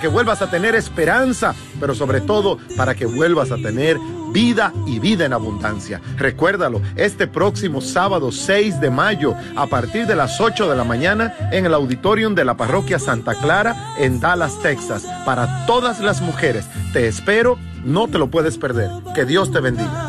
que vuelvas a tener esperanza, pero sobre todo para que vuelvas a tener vida y vida en abundancia. Recuérdalo, este próximo sábado 6 de mayo, a partir de las 8 de la mañana, en el auditorium de la parroquia Santa Clara, en Dallas, Texas, para todas las mujeres. Te espero, no te lo puedes perder. Que Dios te bendiga.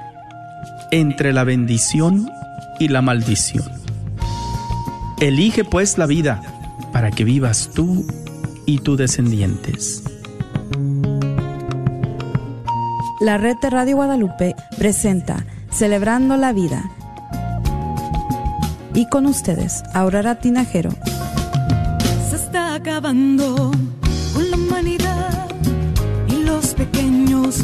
entre la bendición y la maldición. Elige pues la vida para que vivas tú y tus descendientes. La red de Radio Guadalupe presenta Celebrando la Vida. Y con ustedes, Aurora Tinajero. Se está acabando con la humanidad y los pequeños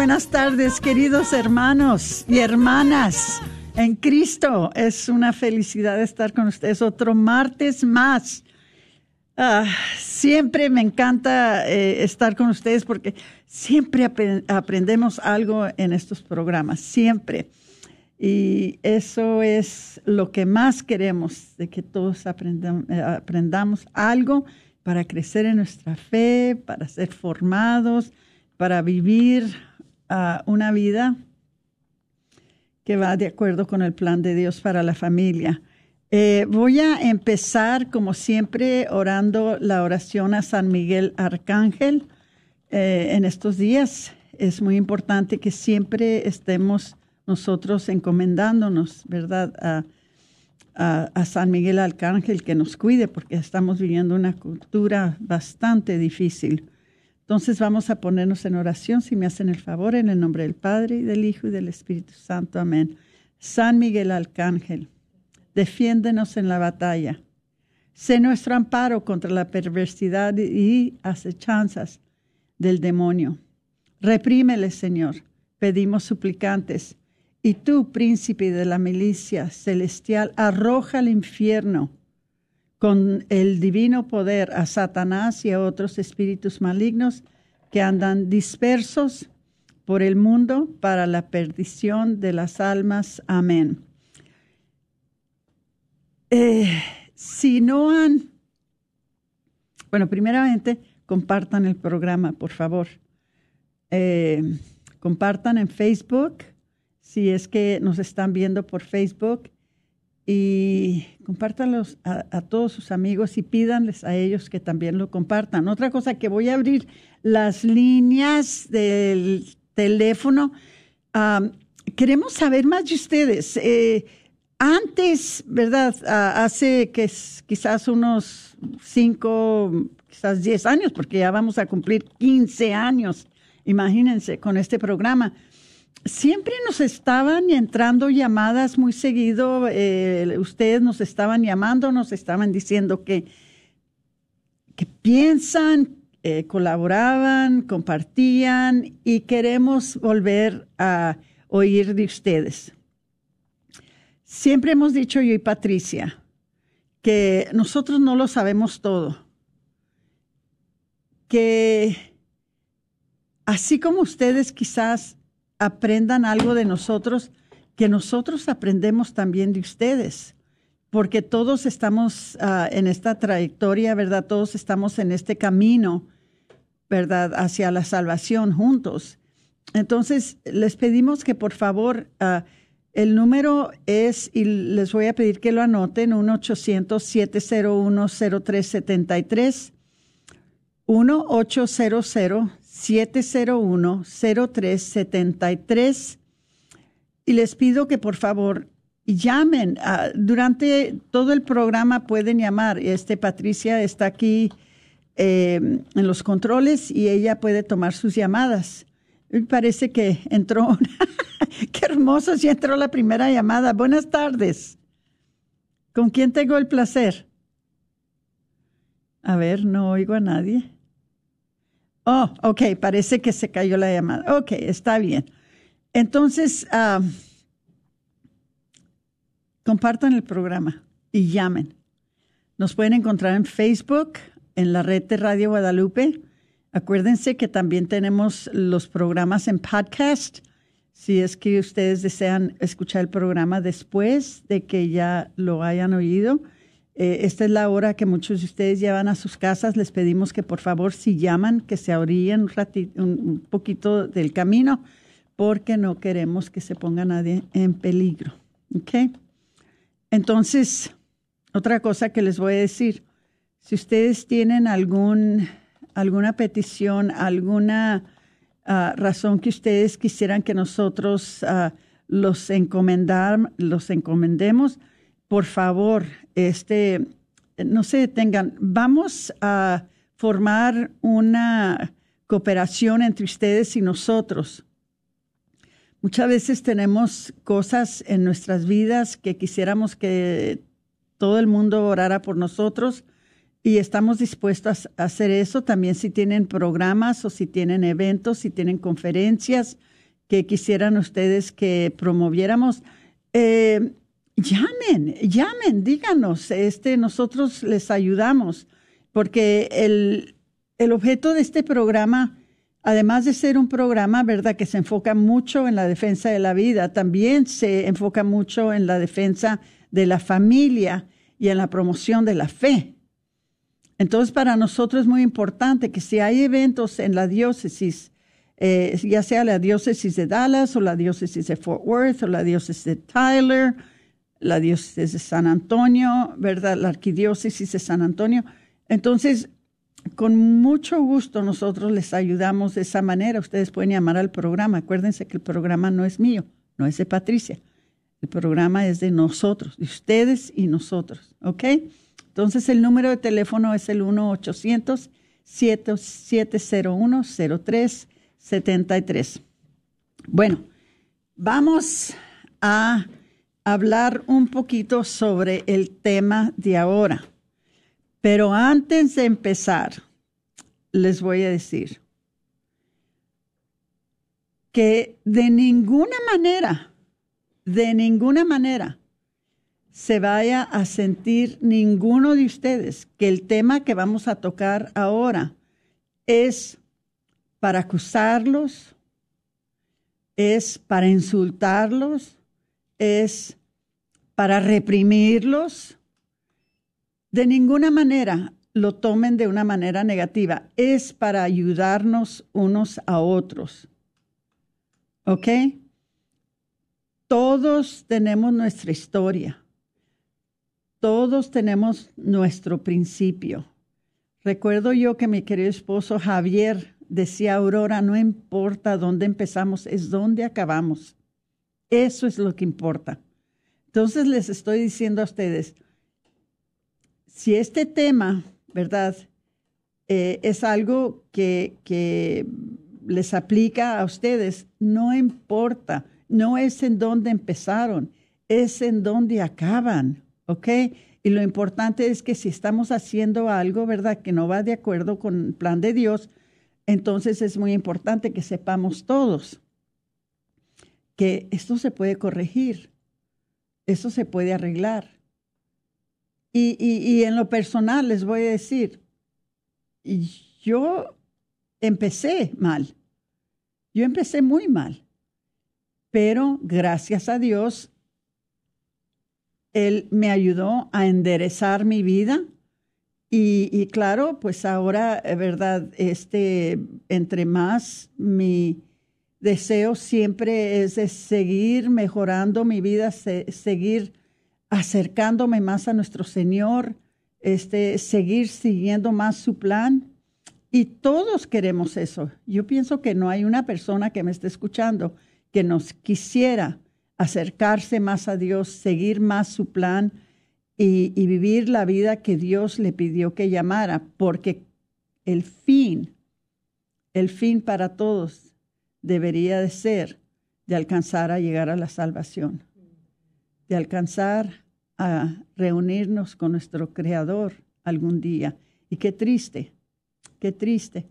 buenas tardes, queridos hermanos y hermanas en Cristo. Es una felicidad estar con ustedes otro martes más. Ah, siempre me encanta eh, estar con ustedes porque siempre aprendemos algo en estos programas, siempre. Y eso es lo que más queremos, de que todos eh, aprendamos algo para crecer en nuestra fe, para ser formados, para vivir ah, una vida que va de acuerdo con el plan de Dios para la familia. Eh, voy a empezar, como siempre, orando la oración a San Miguel Arcángel eh, en estos días. Es muy importante que siempre estemos nosotros encomendándonos, ¿verdad? A, San Miguel Arcángel que nos cuide porque estamos viviendo una cultura bastante difícil. Entonces vamos a ponernos en oración, si me hacen el favor, en el nombre del Padre y del Hijo y del Espíritu Santo. Amén. San Miguel Arcángel, defiéndenos en la batalla. Sé nuestro amparo contra la perversidad y acechanzas del demonio. Reprímele, Señor. Pedimos suplicantes y tú, príncipe de la milicia celestial, arroja al infierno con el divino poder a Satanás y a otros espíritus malignos que andan dispersos por el mundo para la perdición de las almas. Amén. Eh, si no han, bueno, primeramente, compartan el programa, por favor. Eh, compartan en Facebook, si es que nos están viendo por Facebook y compártanlos a, todos sus amigos y pídanles a ellos que también lo compartan. Otra cosa que voy a abrir las líneas del teléfono. queremos saber más de ustedes. Eh, antes, ¿verdad? hace que quizás unos cinco, quizás diez años, porque ya vamos a cumplir 15 años, imagínense, con este programa siempre nos estaban entrando llamadas muy seguido, eh, ustedes nos estaban llamando, nos estaban diciendo que, que piensan, eh, colaboraban, compartían y queremos volver a oír de ustedes. Siempre hemos dicho yo y Patricia que nosotros no lo sabemos todo, que así como ustedes quizás aprendan algo de nosotros, que nosotros aprendemos también de ustedes, porque todos estamos ah, en esta trayectoria, ¿verdad? Todos estamos en este camino, ¿verdad? Hacia la salvación juntos. Entonces, les pedimos que por favor, ah, el número es, y les voy a pedir que lo anoten, 1-800-701-0373. 1-800-701-0373. Y les pido que por favor llamen. Ah, durante todo el programa pueden llamar. Este Patricia está aquí eh, en los controles y ella puede tomar sus llamadas. Parece que entró. Qué hermoso, si entró la primera llamada. Buenas tardes. ¿Con quién tengo el placer? A ver, no oigo a nadie. Oh, ok, parece que se cayó la llamada. Ok, está bien. Entonces, ah, compartan el programa y llamen. Nos pueden encontrar en Facebook, en la red de Radio Guadalupe. Acuérdense que también tenemos los programas en podcast. Si es que ustedes desean escuchar el programa después de que ya lo hayan oído, eh, esta es la hora que muchos de ustedes llevan a sus casas. Les pedimos que por favor, si llaman, que se orillen un, poquito del camino, porque no queremos que se ponga nadie en peligro. ¿Ok? Entonces, otra cosa que les voy a decir, si ustedes tienen algún alguna petición, alguna ah, razón que ustedes quisieran que nosotros uh, los, encomendar, los encomendemos, por favor, este, no se detengan. Vamos a formar una cooperación entre ustedes y nosotros. Muchas veces tenemos cosas en nuestras vidas que quisiéramos que todo el mundo orara por nosotros, y estamos dispuestos a hacer eso también si tienen programas o si tienen eventos, si tienen conferencias que quisieran ustedes que promoviéramos. Eh, llamen, llamen, díganos, este, nosotros les ayudamos, porque el, el objeto de este programa, además de ser un programa, ¿verdad?, que se enfoca mucho en la defensa de la vida, también se enfoca mucho en la defensa de la familia y en la promoción de la fe. Entonces, para nosotros es muy importante que si hay eventos en la diócesis, eh, ya sea la diócesis de Dallas o la diócesis de Fort Worth o la diócesis de Tyler, la diócesis de San Antonio, ¿verdad? La arquidiócesis de San Antonio. Entonces, con mucho gusto nosotros les ayudamos de esa manera. Ustedes pueden llamar al programa. Acuérdense que el programa no es mío, no es de Patricia. El programa es de nosotros, de ustedes y nosotros, ¿ok? Entonces el número de teléfono es el 1-800-701-0373. Bueno, vamos a hablar un poquito sobre el tema de ahora. Pero antes de empezar, les voy a decir que de ninguna manera, de ninguna manera, se vaya a sentir ninguno de ustedes que el tema que vamos a tocar ahora es para acusarlos, es para insultarlos, es para reprimirlos. De ninguna manera lo tomen de una manera negativa, es para ayudarnos unos a otros. ¿Ok? Todos tenemos nuestra historia todos tenemos nuestro principio. Recuerdo yo que mi querido esposo Javier decía, Aurora, no importa dónde empezamos, es dónde acabamos. Eso es lo que importa. Entonces les estoy diciendo a ustedes, si este tema, ¿verdad? Eh, es algo que, que les aplica a ustedes, no importa, no es en dónde empezaron, es en dónde acaban. ¿ok? Y lo importante es que si estamos haciendo algo, ¿verdad?, que no va de acuerdo con el plan de Dios, entonces es muy importante que sepamos todos que esto se puede corregir, esto se puede arreglar. Y, y, y en lo personal les voy a decir, yo empecé mal. Yo empecé muy mal. Pero gracias a Dios, Él me ayudó a enderezar mi vida. Y, claro, pues ahora, ¿verdad? Este, entre más mi deseo siempre es de seguir mejorando mi vida, seguir acercándome más a nuestro Señor, este, seguir siguiendo más su plan. Y todos queremos eso. Yo pienso que no hay una persona que me esté escuchando que nos quisiera acercarse más a Dios, seguir más su plan y, y vivir la vida que Dios le pidió que llamara, porque el fin, el fin para todos debería de ser de alcanzar a llegar a la salvación, de alcanzar a reunirnos con nuestro Creador algún día. Y qué triste, qué triste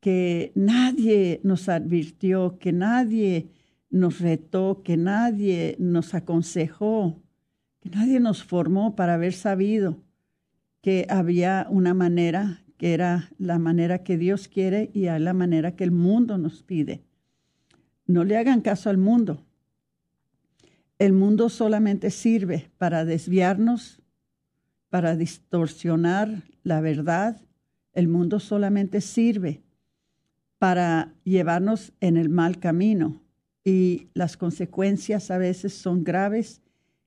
que nadie nos advirtió, que nadie nos retó, que nadie nos aconsejó, que nadie nos formó para haber sabido que había una manera que era la manera que Dios quiere y a la manera que el mundo nos pide. No le hagan caso al mundo. El mundo solamente sirve para desviarnos, para distorsionar la verdad. El mundo solamente sirve para llevarnos en el mal camino y las consecuencias a veces son graves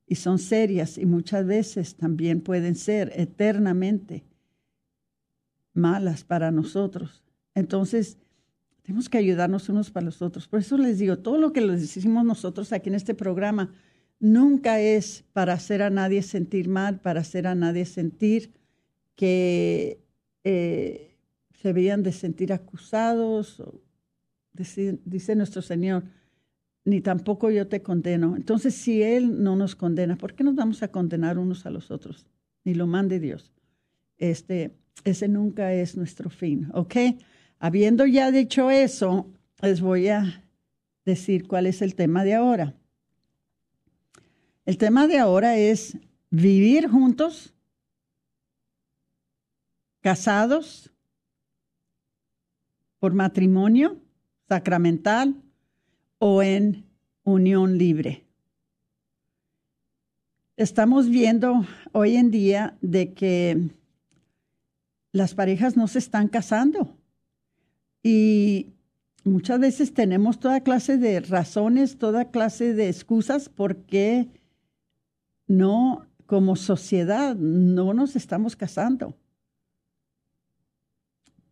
y son serias y muchas veces también pueden ser eternamente malas para nosotros. Entonces, tenemos que ayudarnos unos para los otros. Por eso les digo, todo lo que les decimos nosotros aquí en este programa nunca es para hacer a nadie sentir mal, para hacer a nadie sentir que eh, se veían de sentir acusados. Dice, dice nuestro Señor, ni tampoco yo te condeno. Entonces, si Él no nos condena, ¿por qué nos vamos a condenar unos a los otros? Ni lo mande Dios. Este, ese nunca es nuestro fin, ¿ok? Habiendo ya dicho eso, les voy a decir cuál es el tema de ahora. El tema de ahora es vivir juntos, casados, por matrimonio sacramental o en unión libre. Estamos viendo hoy en día de que las parejas no se están casando. Y muchas veces tenemos toda clase de razones, toda clase de excusas por qué no, como sociedad, no nos estamos casando.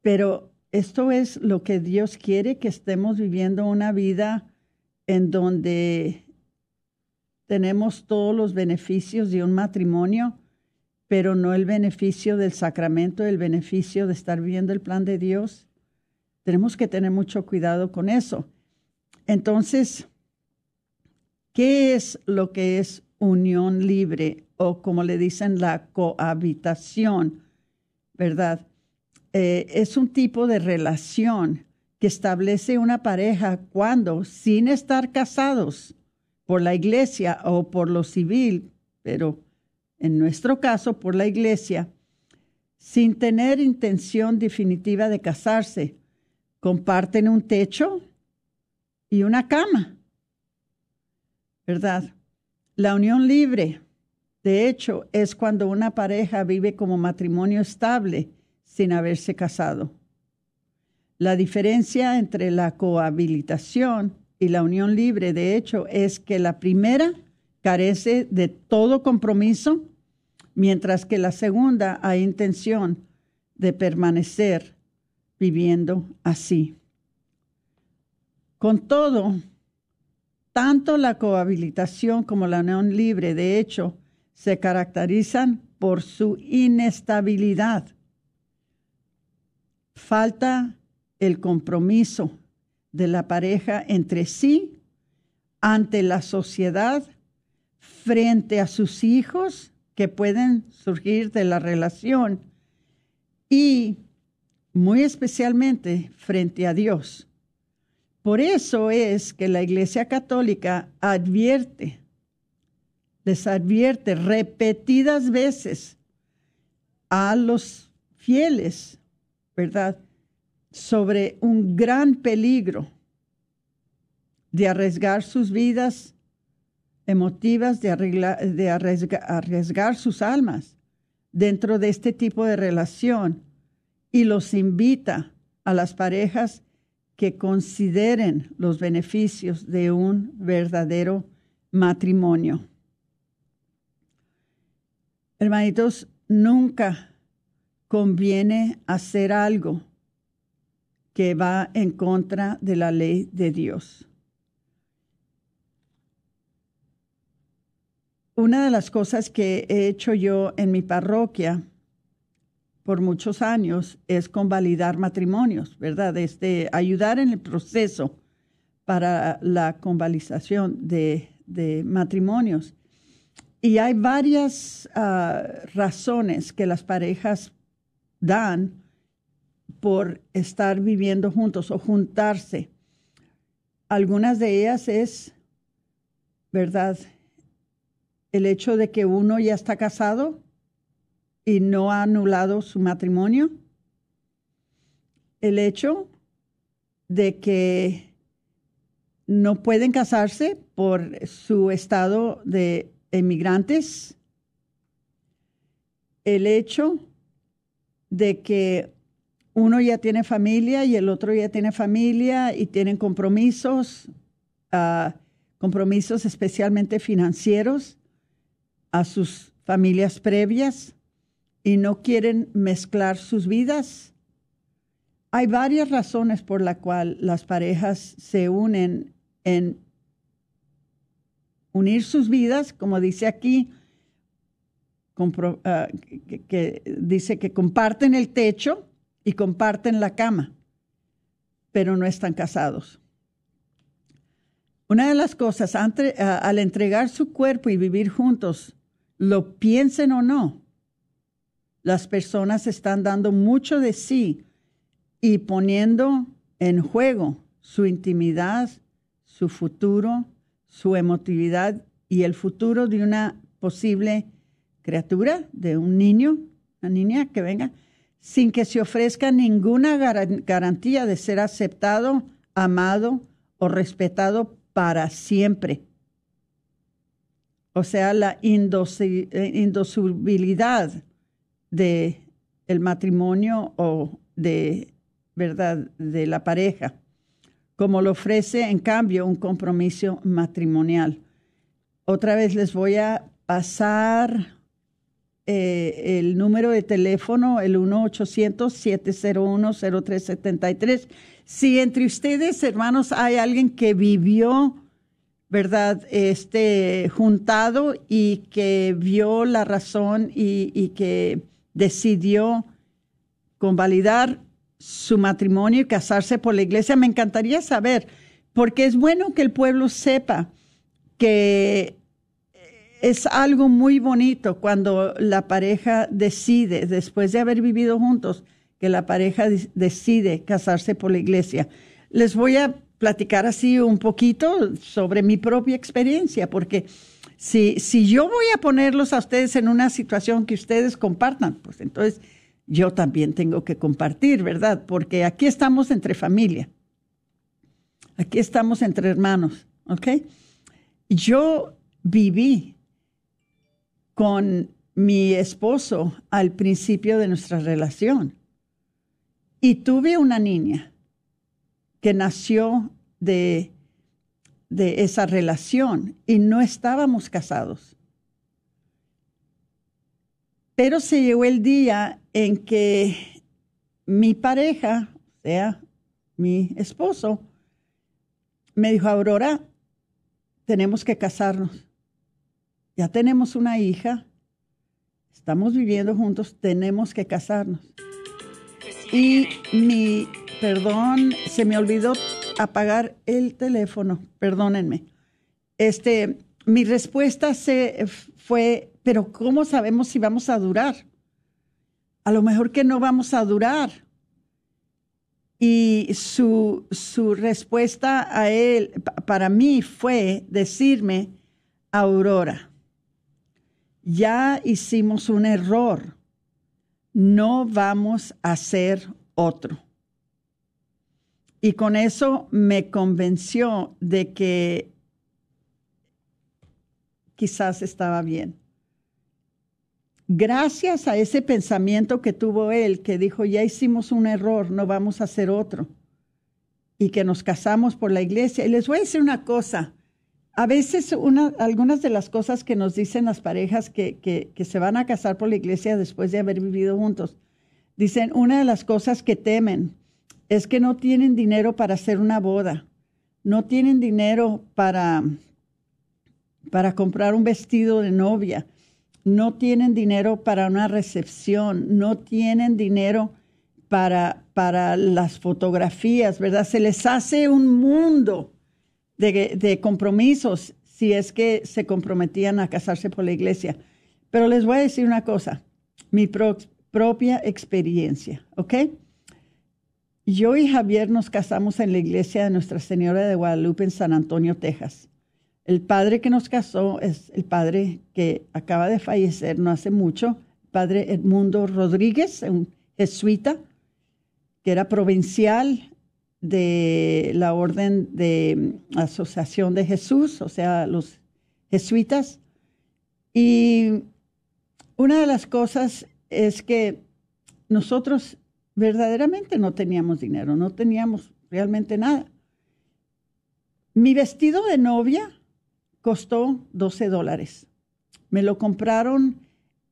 Pero esto es lo que Dios quiere, que estemos viviendo una vida en donde tenemos todos los beneficios de un matrimonio, pero no el beneficio del sacramento, el beneficio de estar viviendo el plan de Dios. Tenemos que tener mucho cuidado con eso. Entonces, ¿qué es lo que es unión libre o como le dicen la cohabitación? ¿Verdad? Eh, es un tipo de relación que establece una pareja cuando, sin estar casados por la iglesia o por lo civil, pero en nuestro caso por la iglesia, sin tener intención definitiva de casarse, comparten un techo y una cama. ¿Verdad? La unión libre, de hecho, es cuando una pareja vive como matrimonio estable sin haberse casado. La diferencia entre la cohabilitación y la unión libre, de hecho, es que la primera carece de todo compromiso, mientras que la segunda hay intención de permanecer viviendo así. Con todo, tanto la cohabilitación como la unión libre, de hecho, se caracterizan por su inestabilidad. Falta el compromiso de la pareja entre sí, ante la sociedad, frente a sus hijos que pueden surgir de la relación y muy especialmente frente a Dios. Por eso es que la Iglesia Católica advierte, les advierte repetidas veces a los fieles, ¿verdad? sobre un gran peligro de arriesgar sus vidas emotivas, de, de arriesgar sus almas dentro de este tipo de relación y los invita a las parejas que consideren los beneficios de un verdadero matrimonio. Hermanitos, nunca conviene hacer algo que va en contra de la ley de Dios. Una de las cosas que he hecho yo en mi parroquia por muchos años es convalidar matrimonios, ¿verdad? Este, ayudar en el proceso para la convalidación de, matrimonios. Y hay varias ah, razones que las parejas dan por estar viviendo juntos o juntarse. Algunas de ellas es, ¿verdad? El hecho de que uno ya está casado y no ha anulado su matrimonio. El hecho de que no pueden casarse por su estado de emigrantes. El hecho de que uno ya tiene familia y el otro ya tiene familia y tienen compromisos, ah, compromisos especialmente financieros a sus familias previas y no quieren mezclar sus vidas. Hay varias razones por las cuales las parejas se unen en unir sus vidas, como dice aquí, ah, que, dice que comparten el techo y comparten la cama, pero no están casados. Una de las cosas, al entregar su cuerpo y vivir juntos, lo piensen o no, las personas están dando mucho de sí y poniendo en juego su intimidad, su futuro, su emotividad y el futuro de una posible criatura, de un niño, una niña que venga, sin que se ofrezca ninguna garantía de ser aceptado, amado o respetado para siempre. O sea, la eh, indocibilidad de el matrimonio o de verdad de la pareja, como lo ofrece en cambio un compromiso matrimonial. Otra vez les voy a pasar eh, el número de teléfono, el 1-800-701-0373. Si entre ustedes, hermanos, hay alguien que vivió, ¿verdad?, este, juntado y que vio la razón y, que decidió convalidar su matrimonio y casarse por la iglesia. Me encantaría saber, porque es bueno que el pueblo sepa que es algo muy bonito cuando la pareja decide, después de haber vivido juntos, que la pareja decide casarse por la iglesia. Les voy a platicar así un poquito sobre mi propia experiencia, porque si, si yo voy a ponerlos a ustedes en una situación que ustedes compartan, pues entonces yo también tengo que compartir, ¿verdad? Porque aquí estamos entre familia. Aquí estamos entre hermanos, ¿ok? Yo viví con mi esposo al principio de nuestra relación y tuve una niña que nació de de esa relación y no estábamos casados. Pero se llegó el día en que mi pareja, o sea, mi esposo, me dijo, Aurora, tenemos que casarnos. Ya tenemos una hija, estamos viviendo juntos, tenemos que casarnos. Y mi, perdón, se me olvidó apagar el teléfono, perdónenme. Este, mi respuesta se fue, pero ¿cómo sabemos si vamos a durar? A lo mejor que no vamos a durar. Y su, su respuesta a él, para mí, fue decirme, Aurora, ya hicimos un error, no vamos a hacer otro. Y con eso me convenció de que quizás estaba bien. Gracias a ese pensamiento que tuvo él, que dijo, ya hicimos un error, no vamos a hacer otro, y que nos casamos por la iglesia. Y les voy a decir una cosa, a veces una, algunas de las cosas que nos dicen las parejas que, que se van a casar por la iglesia después de haber vivido juntos, dicen, una de las cosas que temen es que no tienen dinero para hacer una boda, no tienen dinero para, para comprar un vestido de novia, no tienen dinero para una recepción, no tienen dinero para, para las fotografías, ¿verdad? Se les hace un mundo de, de compromisos si es que se comprometían a casarse por la iglesia. Pero les voy a decir una cosa, mi propia experiencia, ¿ok? Yo y Javier nos casamos en la iglesia de Nuestra Señora de Guadalupe en San Antonio, Texas. El padre que nos casó es el padre que acaba de fallecer no hace mucho, padre Edmundo Rodríguez, un jesuita, que era provincial de la Orden de Asociación de Jesús, o sea, los jesuitas. Y una de las cosas es que nosotros verdaderamente no teníamos dinero, no teníamos realmente nada. Mi vestido de novia costó 12 dólares. Me lo compraron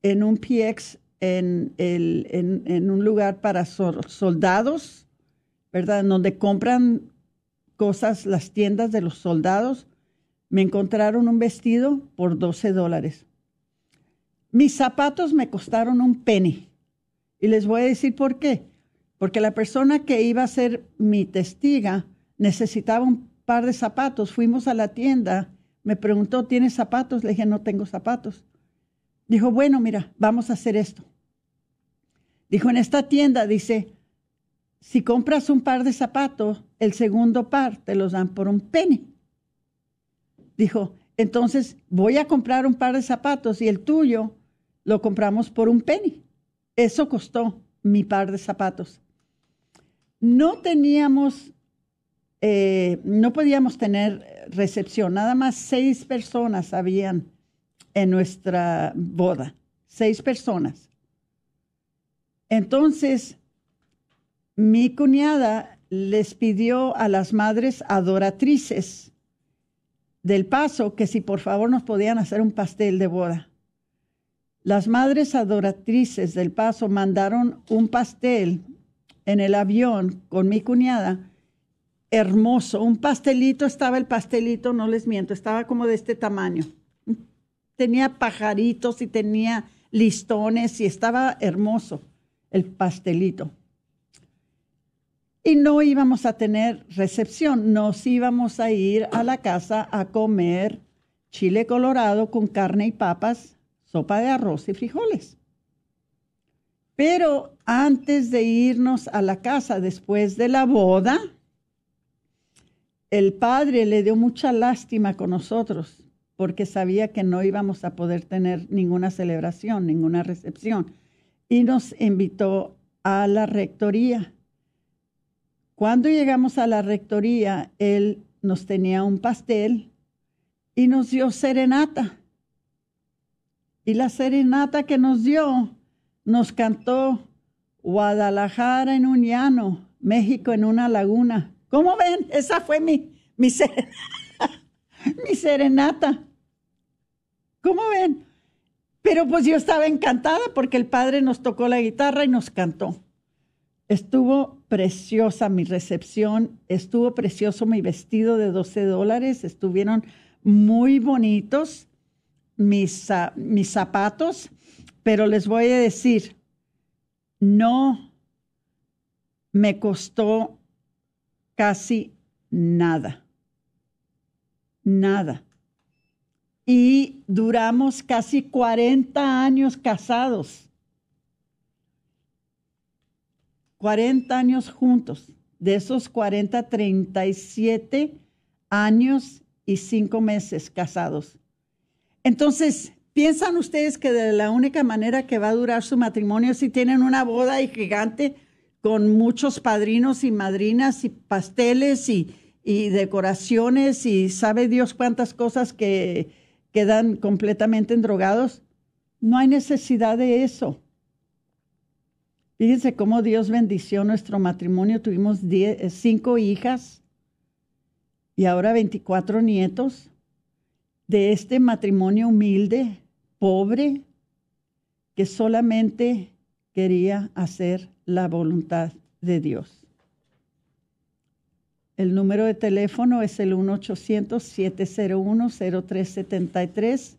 en un PX en, un lugar para soldados, ¿verdad? En donde compran cosas las tiendas de los soldados. Me encontraron un vestido por 12 dólares. Mis zapatos me costaron un penny. Y les voy a decir por qué porque la persona que iba a ser mi testiga necesitaba un par de zapatos. Fuimos a la tienda, me preguntó, ¿tienes zapatos? Le dije, no tengo zapatos. Dijo, bueno, mira, vamos a hacer esto. Dijo, en esta tienda, dice, si compras un par de zapatos, el segundo par te los dan por un penny. Dijo, entonces voy a comprar un par de zapatos y el tuyo lo compramos por un penny. Eso costó mi par de zapatos no teníamos, eh, no podíamos tener recepción, nada más seis personas habían en nuestra boda, seis personas. Entonces, mi cuñada les pidió a las madres adoratrices del paso que si por favor nos podían hacer un pastel de boda. Las madres adoratrices del paso mandaron un pastel en el avión con mi cuñada, hermoso. Un pastelito, estaba el pastelito, no les miento, estaba como de este tamaño. Tenía pajaritos y tenía listones y estaba hermoso el pastelito. Y no íbamos a tener recepción, nos íbamos a ir a la casa a comer chile colorado con carne y papas, sopa de arroz y frijoles. Pero antes de irnos a la casa después de la boda, el padre le dio mucha lástima con nosotros porque sabía que no íbamos a poder tener ninguna celebración, ninguna recepción, y nos invitó a la rectoría. Cuando llegamos a la rectoría, él nos tenía un pastel y nos dio serenata. Y la serenata que nos dio nos cantó Guadalajara en un llano, México en una laguna. ¿Cómo ven? Esa fue mi, mi, mi serenata. ¿Cómo ven? Pero pues yo estaba encantada porque el padre nos tocó la guitarra y nos cantó. Estuvo preciosa mi recepción, estuvo precioso mi vestido de 12 dólares, estuvieron muy bonitos mis, mis zapatos pero les voy a decir, no me costó casi nada. Nada. Y duramos casi 40 años casados. 40 años juntos. De esos 40, 37 años y 5 meses casados. Entonces, ¿Piensan ustedes que de la única manera que va a durar su matrimonio si tienen una boda gigante con muchos padrinos y madrinas y pasteles y, decoraciones y sabe Dios cuántas cosas que quedan completamente endrogados. No hay necesidad de eso. Fíjense cómo Dios bendició nuestro matrimonio. Tuvimos cinco hijas y ahora 24 nietos de este matrimonio humilde, pobre, que solamente quería hacer la voluntad de Dios. El número de teléfono es el 1-800-701-0373.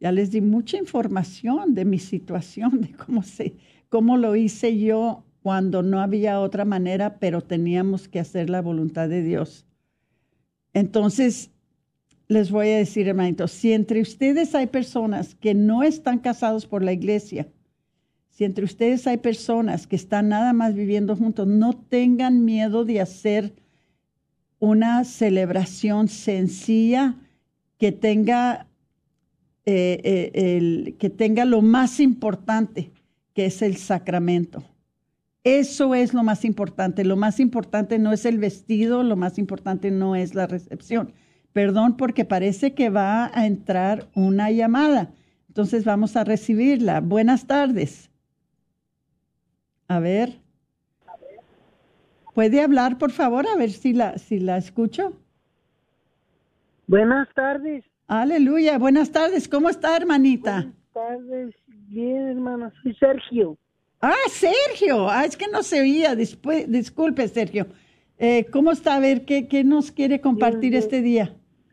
Ya les di mucha información de mi situación, de cómo, se, cómo lo hice yo cuando no había otra manera, pero teníamos que hacer la voluntad de Dios. Entonces, les voy a decir, hermanitos, si entre ustedes hay personas que no están casados por la iglesia, si entre ustedes hay personas que están nada más viviendo juntos, no tengan miedo de hacer una celebración sencilla que tenga, eh, eh, el, que tenga lo más importante, que es el sacramento. Eso es lo más importante. Lo más importante no es el vestido, lo más importante no es la recepción. Perdón porque parece que va a entrar una llamada. Entonces vamos a recibirla. Buenas tardes. A ver. ¿Puede hablar, por favor? A ver si la, si la escucho. Buenas tardes. Aleluya. Buenas tardes. ¿Cómo está, hermanita? Buenas tardes. Bien, hermana. Soy Sergio. Ah, Sergio. Ah, es que no se oía. disculpe, Sergio. Eh, ¿Cómo está? A ver, ¿qué, qué nos quiere compartir este día?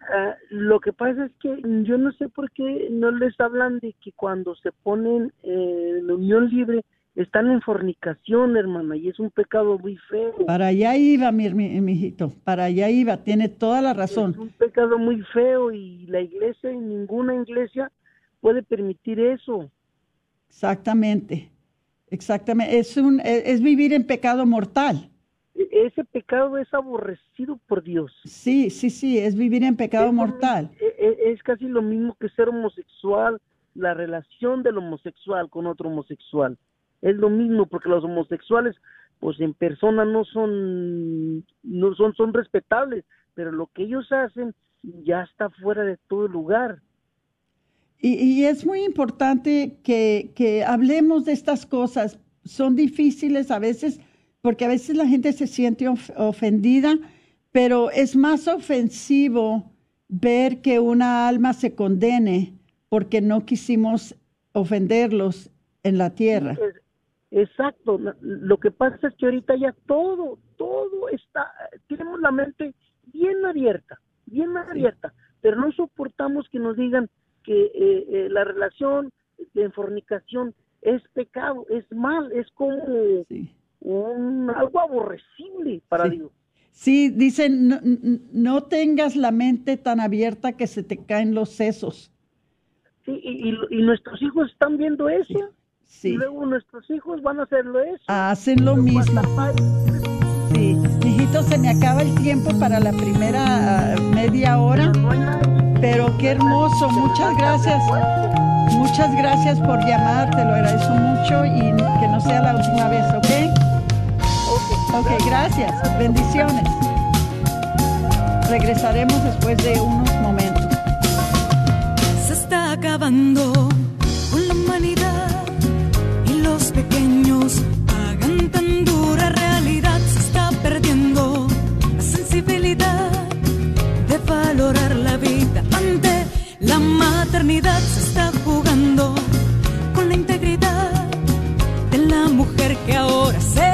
Ah, lo que pasa es que yo no sé por qué no les hablan de que cuando se ponen eh, en unión libre están en fornicación, hermana, y es un pecado muy feo. Para allá iba, mi, mi, hijito, para allá iba, tiene toda la razón. Es un pecado muy feo y la iglesia y ninguna iglesia puede permitir eso. Exactamente, exactamente, es, un, e, es vivir en pecado mortal. Ese pecado es aborrecido por Dios. Sí, sí, sí, es vivir en pecado mortal. E, es casi lo mismo que ser homosexual, la relación del homosexual con otro homosexual es lo mismo porque los homosexuales pues en persona no son no son son respetables pero lo que ellos hacen ya está fuera de todo lugar y, y es muy importante que, que hablemos de estas cosas son difíciles a veces porque a veces la gente se siente ofendida pero es más ofensivo ver que una alma se condene porque no quisimos ofenderlos en la tierra. Exacto, lo que pasa es que ahorita ya todo, todo está, tenemos la mente bien abierta, bien abierta, pero no soportamos que nos digan que eh, eh, la relación de fornicación es pecado, es mal, es como un, algo aborrecible para Dios. Sí, dicen, no, no, tengas la mente tan abierta que se te caen los sesos. Sí, y, y, nuestros hijos están viendo eso. Y luego nuestros hijos van a hacerlo eso. Hacen lo mismo. Sí, hijito, se me acaba el tiempo para la primera ah, media hora. Pero qué hermoso, muchas gracias. Muchas gracias por llamar, te lo agradezco mucho y que no sea la última vez, ¿ok? Gracias. Bendiciones. Regresaremos después de unos momentos. Se está acabando con la humanidad pequeños pagan tan dura realidad, se está perdiendo la sensibilidad de valorar la vida ante la maternidad, se está jugando con la integridad de la mujer que ahora se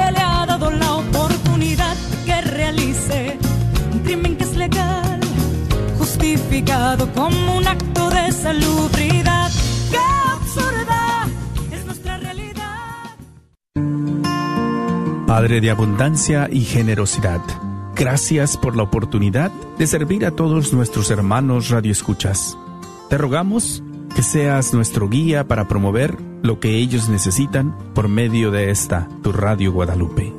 como un acto de salubridad. ¡Qué absurda! Padre de abundancia y generosidad, gracias por la oportunidad de servir a todos nuestros hermanos radioescuchas. Te rogamos que seas nuestro guía para promover lo que ellos necesitan por medio de esta, tu Radio Guadalupe.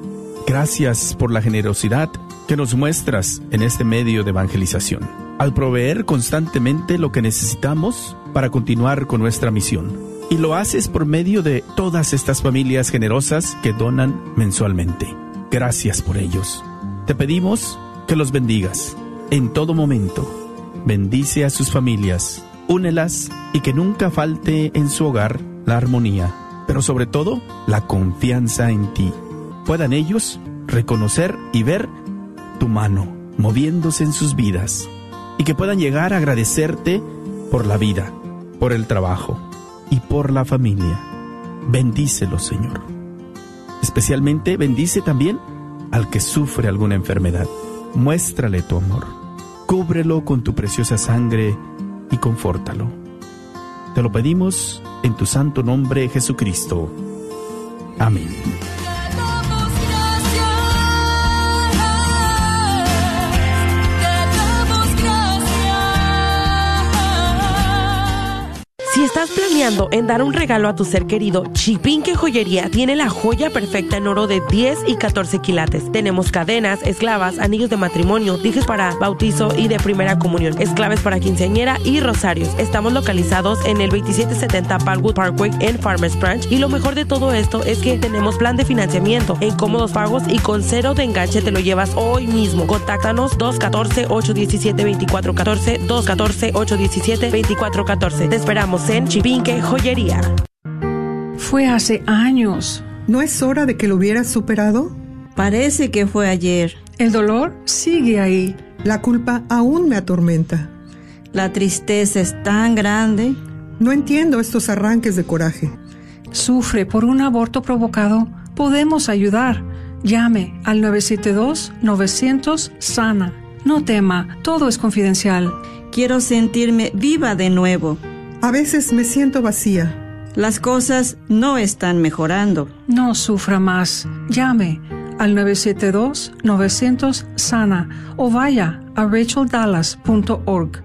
Gracias por la generosidad que nos muestras en este medio de evangelización, al proveer constantemente lo que necesitamos para continuar con nuestra misión Y lo haces por medio de todas estas familias generosas que donan mensualmente. Gracias por ellos. Te pedimos que los bendigas en todo momento. Bendice a sus familias, únelas y que nunca falte en su hogar la armonía, pero sobre todo la confianza en ti. Puedan ellos reconocer y ver tu mano moviéndose en sus vidas y que puedan llegar a agradecerte por la vida, por el trabajo y por la familia. Bendícelo, Señor. Especialmente bendice también al que sufre alguna enfermedad. Muéstrale tu amor. Cúbrelo con tu preciosa sangre y confórtalo. Te lo pedimos en tu santo nombre, Jesucristo. Amén. Si estás planeando en dar un regalo a tu ser querido, Chipinque Joyería tiene la joya perfecta en oro de 10 y 14 quilates. Tenemos cadenas, esclavas, anillos de matrimonio, dijes para bautizo y de primera comunión, esclaves para quinceañera y rosarios. Estamos localizados en el 2770 Palwood Parkway en Farmers Branch y lo mejor de todo esto es que tenemos plan de financiamiento en cómodos pagos y con cero de enganche te lo llevas hoy mismo. Contáctanos 214-817-2414, 214-817-2414. Te esperamos en Chipinque Joyería. Fue hace años. ¿No es hora de que lo hubieras superado? Parece que fue ayer. El dolor sigue ahí. La culpa aún me atormenta. La tristeza es tan grande. No entiendo estos arranques de coraje. Sufre por un aborto provocado. Podemos ayudar. Llame al 972-900 Sana. No tema, todo es confidencial. Quiero sentirme viva de nuevo. A veces me siento vacía. Las cosas no están mejorando. No sufra más. Llame al 972-900 Sana o vaya a racheldallas.org.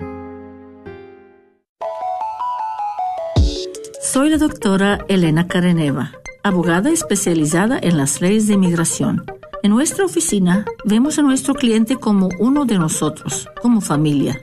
Soy la doctora Elena Careneva, abogada especializada en las leyes de inmigración. En nuestra oficina vemos a nuestro cliente como uno de nosotros, como familia.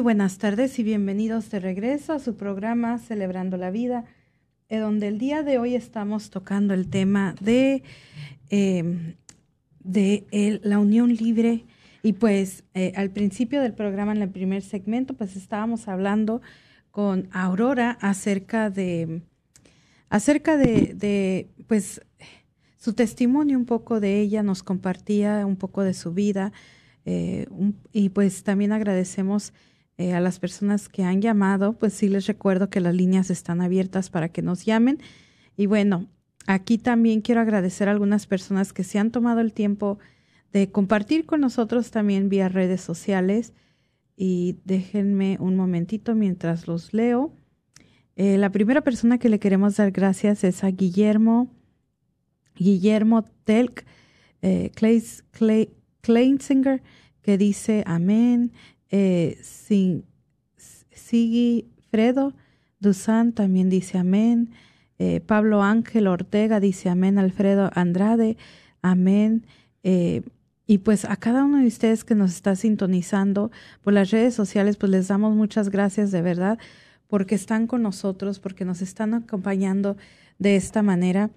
Buenas tardes y bienvenidos de regreso a su programa Celebrando la Vida, eh, donde el día de hoy estamos tocando el tema de, eh, de la unión libre. Y pues eh, al principio del programa, en el primer segmento, pues estábamos hablando con Aurora acerca de, acerca de, pues su testimonio, un poco de ella, nos compartía un poco de su vida. y pues también agradecemos eh, a las personas que han llamado, pues sí les recuerdo que las líneas están abiertas para que nos llamen. Y bueno, aquí también quiero agradecer a algunas personas que se han tomado el tiempo de compartir con nosotros también vía redes sociales. Y déjenme un momentito mientras los leo. Eh, la primera persona que le queremos dar gracias es a Guillermo, Guillermo Telk, eh, Kleinsinger, que dice amén. Eh, Sin- Sigifredo Dusan también dice amén. Eh, Pablo Ángel Ortega dice amén. Alfredo Andrade, amén. Eh, y pues a cada uno de ustedes que nos está sintonizando por las redes sociales, pues les damos muchas gracias de verdad porque están con nosotros, porque nos están acompañando de esta manera.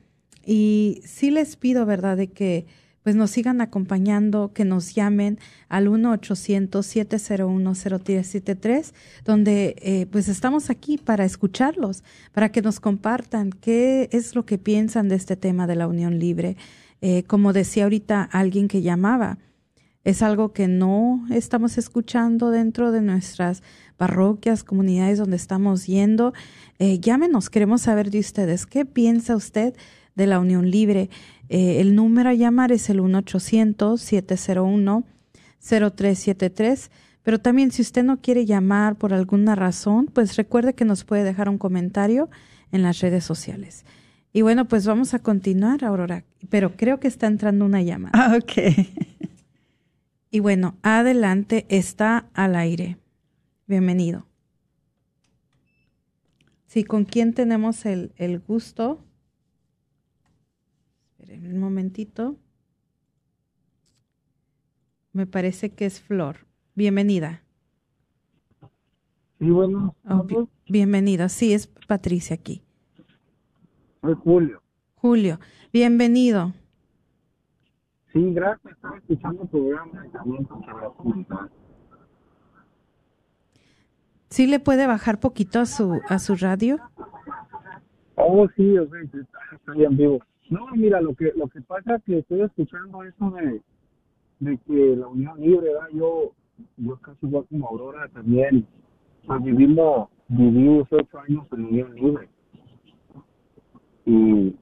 Y sí les pido, ¿verdad?, de que pues nos sigan acompañando, que nos llamen al 1-800-701-0373, donde eh, pues estamos aquí para escucharlos, para que nos compartan qué es lo que piensan de este tema de la unión libre. Eh, como decía ahorita alguien que llamaba, es algo que no estamos escuchando dentro de nuestras parroquias, comunidades donde estamos yendo. Eh, llámenos, queremos saber de ustedes. ¿Qué piensa usted de la unión libre? Eh, el número a llamar es el 1-800-701-0373. Pero también si usted no quiere llamar por alguna razón, pues recuerde que nos puede dejar un comentario en las redes sociales. Y bueno, pues vamos a continuar, Aurora, pero creo que está entrando una llamada. Ah, ok. Y bueno, adelante, está al aire. Bienvenido. Sí, ¿con quién tenemos el, el gusto? Momentito. Me parece que es Flor. Bienvenida. Sí, bueno. Oh, bi- bienvenida. Sí, es Patricia aquí. Soy Julio. Julio, bienvenido. Sí, gracias. Estaba escuchando el programa y también comentar. ¿Sí le puede bajar poquito a su, a su radio? Oh, sí, o sea, estoy en vivo. No, mira, lo que lo que pasa es que estoy escuchando eso de, de que la unión libre, ¿verdad? Yo, yo casi igual como Aurora también, pues vivimos, viví 18 años en unión libre. Y,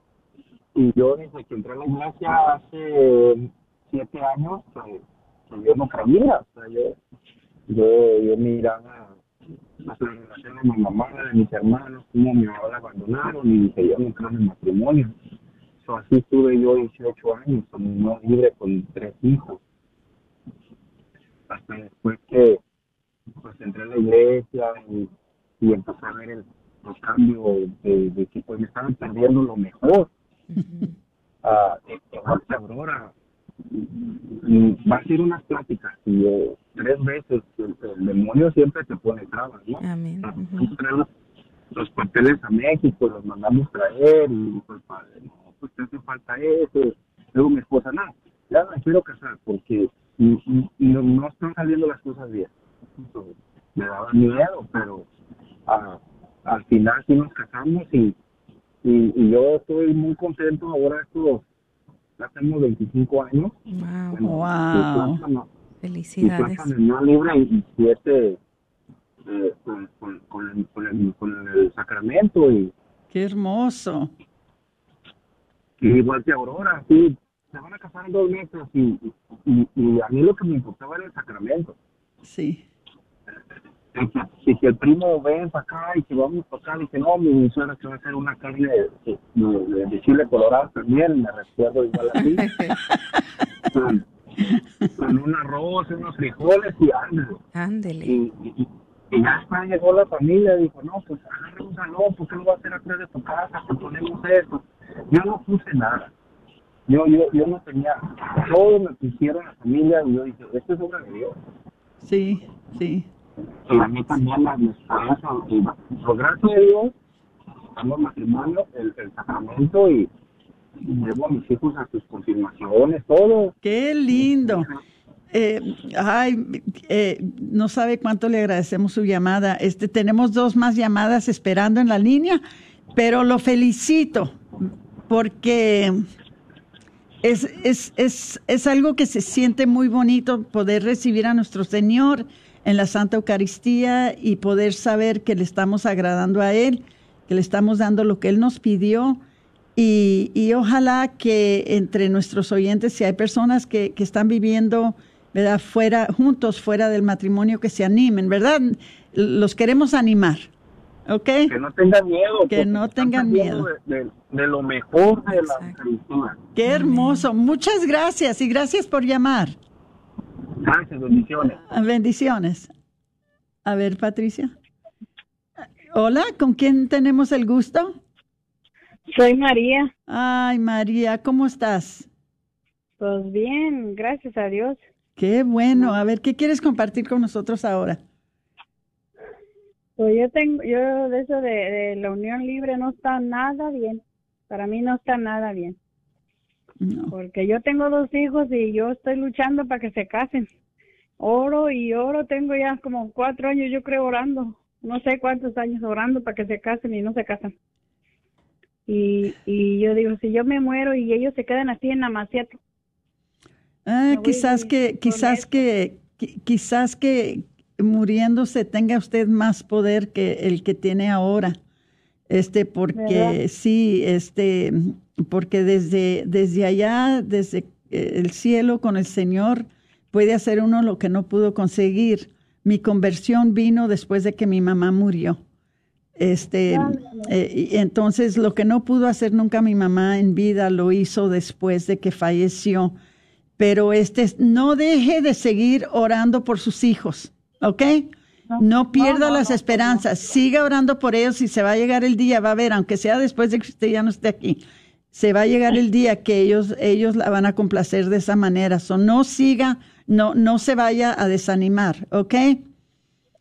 y yo desde que entré a la iglesia hace siete años, que, que yo no creía, o sea, yo, yo, yo miraba las relaciones de mi mamá, de mis hermanos, cómo mi mamá la abandonaron y dije, yo no creo en matrimonio. Así estuve yo 18 años, con unión libre con tres hijos. Hasta después que pues entré a la iglesia y, y empecé a ver el, los cambios de, de que pues me estaban perdiendo lo mejor. Ah, Aurora, va a ser unas pláticas y eh, tres veces el, el demonio siempre te pone trabas, ¿no? Amén. Traemos los papeles a México, los mandamos traer y pues padre, no, pues te hace falta eso. Luego mi esposa, no, ya me quiero casar porque no, no están saliendo las cosas bien. Entonces, me daba miedo, pero ah, al final sí nos casamos y, y, y yo estoy muy contento ahora estos ya tengo 25 años. Wow. Bueno, Wow. plaza no- Felicidades. libre y siete eh, con, con, con, el, con, el, con el sacramento y, Qué hermoso. Y igual que Aurora, sí, se van a casar en dos meses y, y, y a mí lo que me importaba era el sacramento. Sí. Y que, y que el primo ven para acá y que vamos para acá, dije, no, mi suegra que va a hacer una carne de, de, de chile colorado también, me recuerdo igual así. con, con un arroz, unos frijoles y ándale. Ándele. Y, y, ya después llegó la familia y dijo, no, pues agarra un salón, ¿por qué lo va a hacer atrás de tu casa? Te ponemos esto. Yo no puse nada. Yo, yo, yo no tenía, todo me pusieron la familia y yo dije, esto es obra de Dios. Sí, sí. Y a mí también la esposa, y por gracias a Dios, estamos matrimonio, el, el sacramento y llevo a mis hijos a sus confirmaciones, todo. Qué lindo. Eh, ay, eh, no sabe cuánto le agradecemos su llamada. Este, tenemos dos más llamadas esperando en la línea, pero lo felicito porque es, es, es, es algo que se siente muy bonito poder recibir a nuestro Señor en la Santa Eucaristía y poder saber que le estamos agradando a Él, que le estamos dando lo que Él nos pidió. Y, y ojalá que entre nuestros oyentes, si hay personas que, que están viviendo ¿verdad? fuera, juntos, fuera del matrimonio, que se animen, ¿verdad? Los queremos animar, ¿ok? Que no tengan miedo. Que no tengan miedo. De, de- de lo mejor de la Eucaristía. Qué hermoso. Muchas gracias y gracias por llamar. Gracias, bendiciones. Ah, Bendiciones. A ver, Patricia. Hola, ¿con quién tenemos el gusto? Soy María. Ay, María, ¿cómo estás? Pues bien, gracias a Dios. Qué bueno. A ver, ¿qué quieres compartir con nosotros ahora? Pues yo tengo, yo de eso de, de la unión libre no está nada bien. Para mí no está nada bien. Porque yo tengo dos hijos y yo estoy luchando para que se casen. Oro y oro, tengo ya como cuatro años, yo creo, orando. No sé cuántos años orando para que se casen y no se casan. Y, y yo digo, si yo me muero y ellos se quedan así en Amaciato. Ah, quizás que, quizás que, qui- quizás que muriéndose tenga usted más poder que el que tiene ahora. Este, porque ¿Verdad? sí, este, porque desde, desde allá, desde eh, el cielo con el Señor, puede hacer uno lo que no pudo conseguir. Mi conversión vino después de que mi mamá murió. Este, eh, entonces lo que no pudo hacer nunca mi mamá en vida lo hizo después de que falleció. Pero este, no deje de seguir orando por sus hijos, ¿ok? No pierda las esperanzas, siga orando por ellos y se va a llegar el día, va a ver, aunque sea después de que usted ya no esté aquí, se va a llegar el día que ellos, ellos la van a complacer de esa manera. So, no siga, no, no se vaya a desanimar, ¿ok?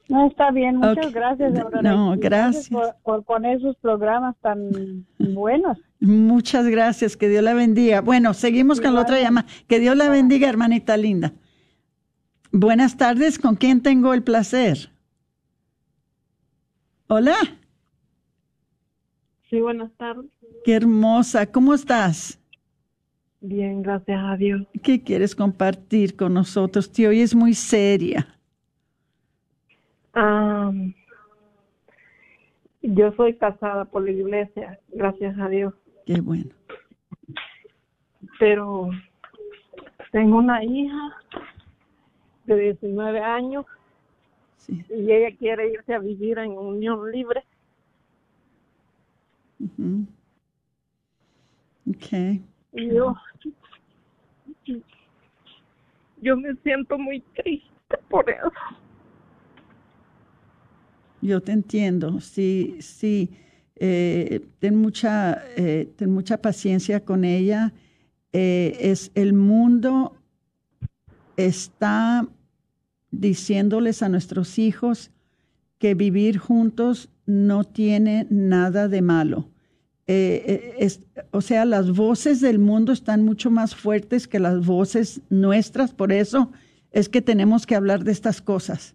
No, está bien, muchas gracias. No, Aurora, no, gracias. Por, por poner sus programas tan buenos. Muchas gracias, que Dios la bendiga. Bueno, seguimos con la otra llamada. Que Dios la bendiga, hermanita linda. Buenas tardes, ¿con quién tengo el placer? Hola, Sí, buenas tardes. qué hermosa, ¿cómo estás? Bien, gracias a Dios. ¿Qué quieres compartir con nosotros? Te oyes muy seria. Ah, yo soy casada por la iglesia, gracias a Dios, Qué bueno. pero tengo una hija de 19 años y ella quiere irse a vivir en unión libre. Ujú. Ok. Y yo, yo me siento muy triste por eso. Yo te entiendo, sí, sí. eh, ten mucha, eh, ten mucha paciencia con ella. Eh, es el mundo está diciéndoles a nuestros hijos que vivir juntos no tiene nada de malo. Eh, eh, es- o sea, las voces del mundo están mucho más fuertes que las voces nuestras, por eso es que tenemos que hablar de estas cosas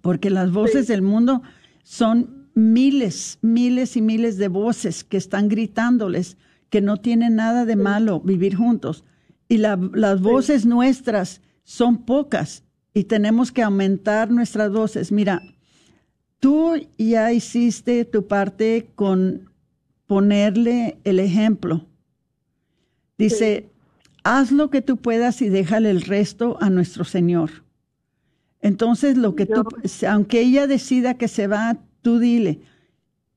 porque las voces del mundo son miles, miles y miles de voces que están gritándoles que no tiene nada de malo vivir juntos. Y la- las voces nuestras son pocas y tenemos que aumentar nuestras voces. Mira, tú ya hiciste tu parte con ponerle el ejemplo. Dice, haz lo que tú puedas y déjale el resto a nuestro Señor. Entonces, lo que tú, aunque ella decida que se va, tú dile,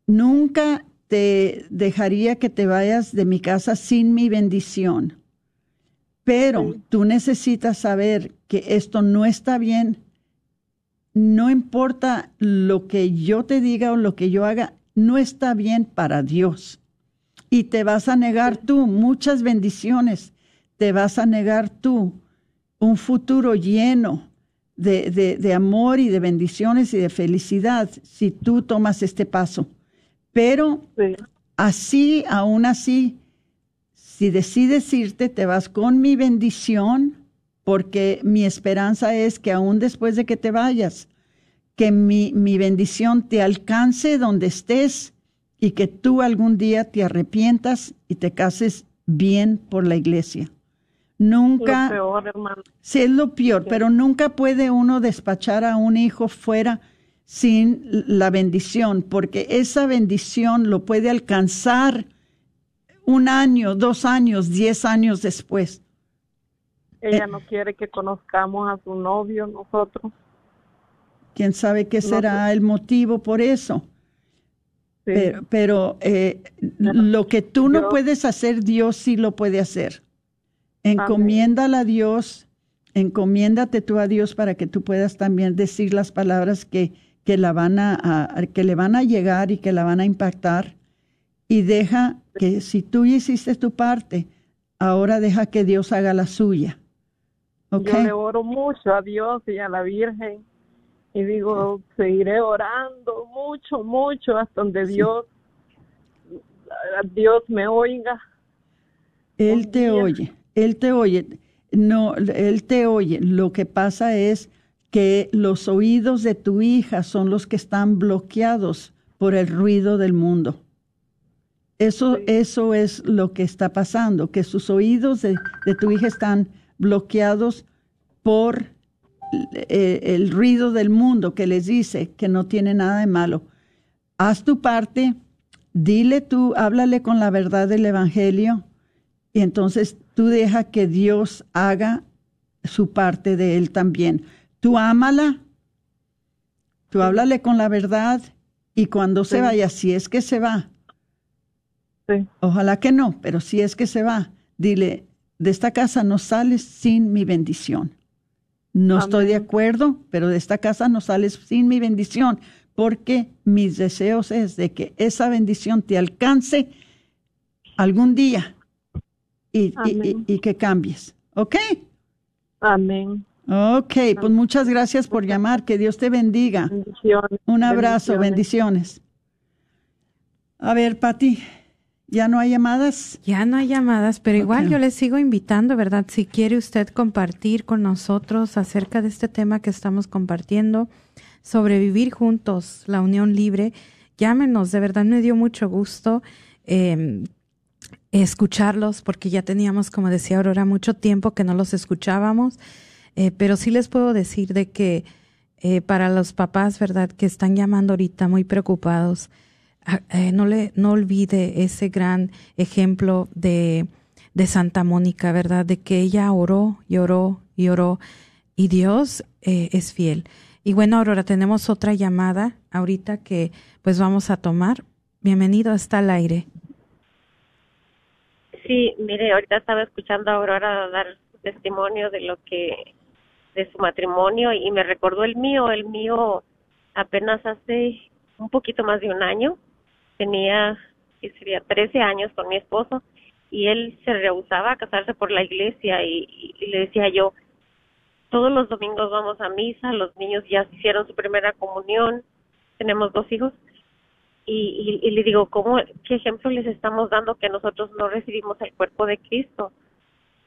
nunca te dejaría que te vayas de mi casa sin mi bendición. Pero tú necesitas saber que esto no está bien. No importa lo que yo te diga o lo que yo haga, no está bien para Dios. Y te vas a negar tú muchas bendiciones. Te vas a negar tú un futuro lleno de, de- de amor y de bendiciones y de felicidad si tú tomas este paso. Pero así, aún así, si decides irte, te vas con mi bendición, porque mi esperanza es que aún después de que te vayas, que mi, mi bendición te alcance donde estés y que tú algún día te arrepientas y te cases bien por la iglesia. Nunca, Lo peor, hermano. Sí, es lo peor, pero nunca puede uno despachar a un hijo fuera sin la bendición, porque esa bendición lo puede alcanzar un año, dos años, diez años después. Ella no quiere que conozcamos a su novio, nosotros. ¿Quién sabe qué será el motivo por eso? Pero, pero, eh, lo que tú no puedes hacer, Dios sí lo puede hacer. Encomiéndala a Dios, encomiéndate tú a Dios para que tú puedas también decir las palabras que, que, la van a, a- que le van a llegar y que la van a impactar. Y deja que si tú hiciste tu parte, ahora deja que Dios haga la suya. Yo le oro mucho a Dios y a la Virgen y digo, seguiré orando mucho, mucho hasta donde Dios, Dios me oiga. Él te oye, Él te oye. No, Él te oye. Lo que pasa es que los oídos de tu hija son los que están bloqueados por el ruido del mundo. Eso, eso es lo que está pasando, que sus oídos de, tu hija están bloqueados por eh, el ruido del mundo que les dice que no tiene nada de malo. Haz tu parte, dile tú, háblale con la verdad del Evangelio y entonces tú deja que Dios haga su parte de él también. Tú ámala, tú háblale con la verdad y cuando se vaya, si es que se va, ojalá que no, pero si es que se va, dile, de esta casa no sales sin mi bendición. No estoy de acuerdo, pero de esta casa no sales sin mi bendición, porque mis deseos es de que esa bendición te alcance algún día y, y, que cambies. ¿Ok? Amén. Ok, pues muchas gracias por llamar. Que Dios te bendiga. Un abrazo, bendiciones. A ver, Pati, ¿ya no hay llamadas? Ya no hay llamadas, pero igual yo le sigo invitando, ¿verdad? Si quiere usted compartir con nosotros acerca de este tema que estamos compartiendo, sobrevivir juntos, la unión libre, llámenos, de verdad me dio mucho gusto. Eh, escucharlos porque ya teníamos, como decía Aurora, mucho tiempo que no los escuchábamos, eh, pero sí les puedo decir de que eh, para los papás, ¿verdad?, que están llamando ahorita muy preocupados, eh, no, le, no olvide ese gran ejemplo de, de Santa Mónica, ¿verdad?, de que ella oró y oró y oró y Dios es fiel. Y bueno, Aurora, tenemos otra llamada ahorita que pues vamos a tomar. Bienvenido hasta el aire. Sí, mire, ahorita estaba escuchando a Aurora dar testimonio de lo que, de su matrimonio y me recordó el mío, el mío apenas hace un poquito más de un año, tenía, que sería 13 años con mi esposo y él se rehusaba a casarse por la iglesia y, le decía yo, todos los domingos vamos a misa, los niños ya hicieron su primera comunión, tenemos dos hijos y, y, le digo, ¿cómo, ¿qué ejemplo les estamos dando que nosotros no recibimos el cuerpo de Cristo?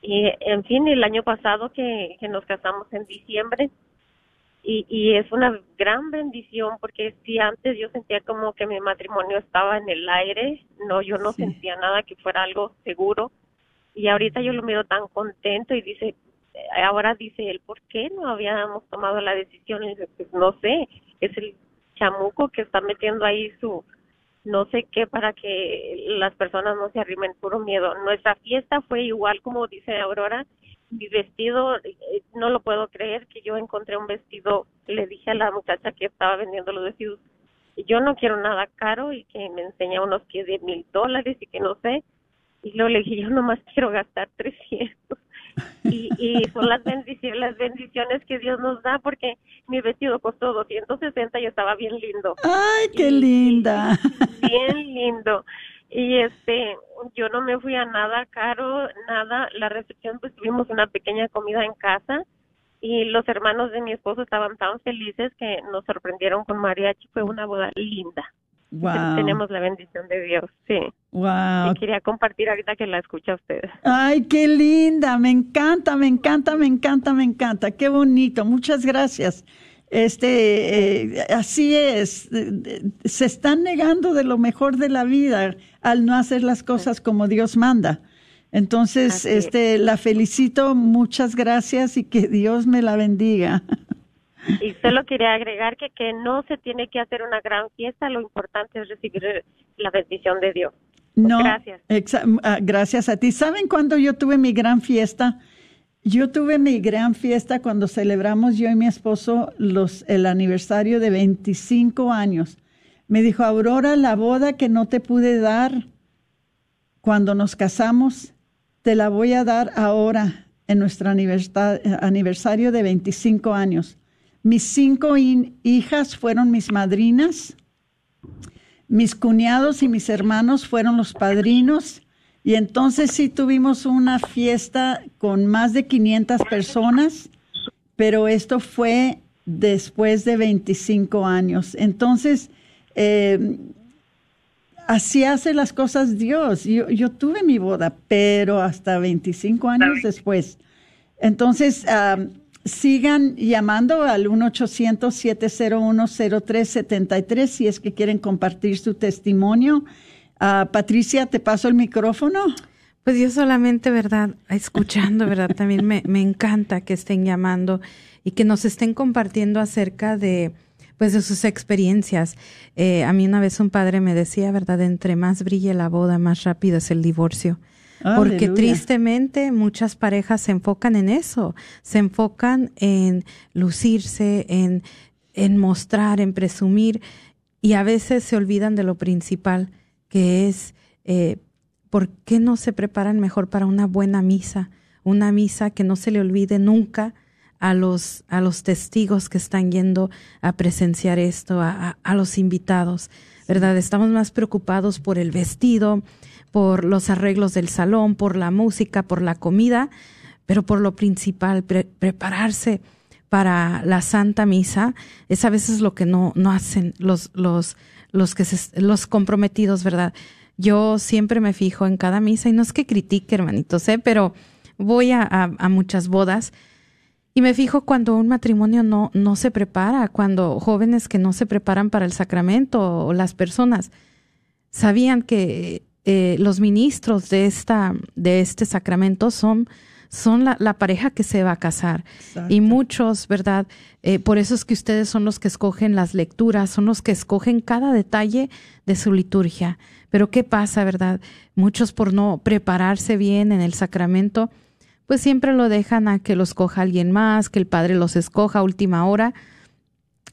Y en fin, el año pasado que, que nos casamos en diciembre, y, y es una gran bendición porque si antes yo sentía como que mi matrimonio estaba en el aire, no, yo no sentía nada que fuera algo seguro, y ahorita yo lo miro tan contento y dice, ahora dice él, ¿por qué no habíamos tomado la decisión? Y dice, pues no sé, es el chamuco que está metiendo ahí su no sé qué para que las personas no se arrimen puro miedo. Nuestra fiesta fue igual como dice Aurora, mi vestido, eh, no lo puedo creer que yo encontré un vestido, le dije a la muchacha que estaba vendiendo los vestidos, yo no quiero nada caro y que me enseña unos que de mil dólares y que no sé, y luego le dije, yo nomás quiero gastar 300 y, y son las bendiciones, las bendiciones que Dios nos da porque mi vestido costó 260 y estaba bien lindo. Ay, qué linda. bien lindo. Y este, yo no me fui a nada caro, nada. La recepción, pues tuvimos una pequeña comida en casa y los hermanos de mi esposo estaban tan felices que nos sorprendieron con mariachi. Fue una boda linda. Tenemos la bendición de Dios, sí. Wow. Y quería compartir ahorita que la escucha usted. Ay, qué linda, me encanta, me encanta, me encanta, me encanta, qué bonito, muchas gracias. Este, eh, así es, se están negando de lo mejor de la vida al no hacer las cosas como Dios manda. Entonces, este, la felicito, muchas gracias y que Dios me la bendiga. Y solo quería agregar que, que no se tiene que hacer una gran fiesta, lo importante es recibir la bendición de Dios. No, gracias. Ah, gracias a ti. ¿Saben cuándo yo tuve mi gran fiesta? Yo tuve mi gran fiesta cuando celebramos yo y mi esposo los, el aniversario de 25 años. Me dijo, Aurora, la boda que no te pude dar cuando nos casamos, te la voy a dar ahora en nuestro aniversario de 25 años. Mis cinco hijas fueron mis madrinas, mis cuñados y mis hermanos fueron los padrinos. Y entonces sí tuvimos una fiesta con más de 500 personas, pero esto fue después de 25 años. Entonces, eh, así hace las cosas Dios. Yo, yo tuve mi boda, pero hasta 25 años después. Entonces, um, sigan llamando al 1-800-701-0373 si es que quieren compartir su testimonio. Uh, Patricia, te paso el micrófono. Pues yo solamente, ¿verdad? Escuchando, ¿verdad? También me, me encanta que estén llamando y que nos estén compartiendo acerca de, pues, de sus experiencias. Eh, a mí una vez un padre me decía, ¿verdad? Entre más brille la boda, más rápido es el divorcio. Porque tristemente muchas parejas se enfocan en eso, se enfocan en lucirse, en, en mostrar, en presumir, y a veces se olvidan de lo principal, que es eh, ¿por qué no se preparan mejor para una buena misa? Una misa que no se le olvide nunca a los, a los testigos que están yendo a presenciar esto, a, a los invitados, ¿verdad? Estamos más preocupados por el vestido, por los arreglos del salón, por la música, por la comida, pero por lo principal, prepararse para la Santa Misa, es a veces lo que no, no hacen los, los, los, que los comprometidos, ¿verdad? Yo siempre me fijo en cada misa y no es que critique, hermanitos, ¿eh? pero voy a, a, muchas bodas y me fijo cuando un matrimonio no, no se prepara, cuando jóvenes que no se preparan para el sacramento o las personas sabían que eh, los ministros de, esta, de este sacramento son, son la, la pareja que se va a casar. Y muchos, ¿verdad? Eh, por eso es que ustedes son los que escogen las lecturas, son los que escogen cada detalle de su liturgia. Pero ¿qué pasa, verdad? Muchos por no prepararse bien en el sacramento, pues siempre lo dejan a que los coja alguien más, que el padre los escoja a última hora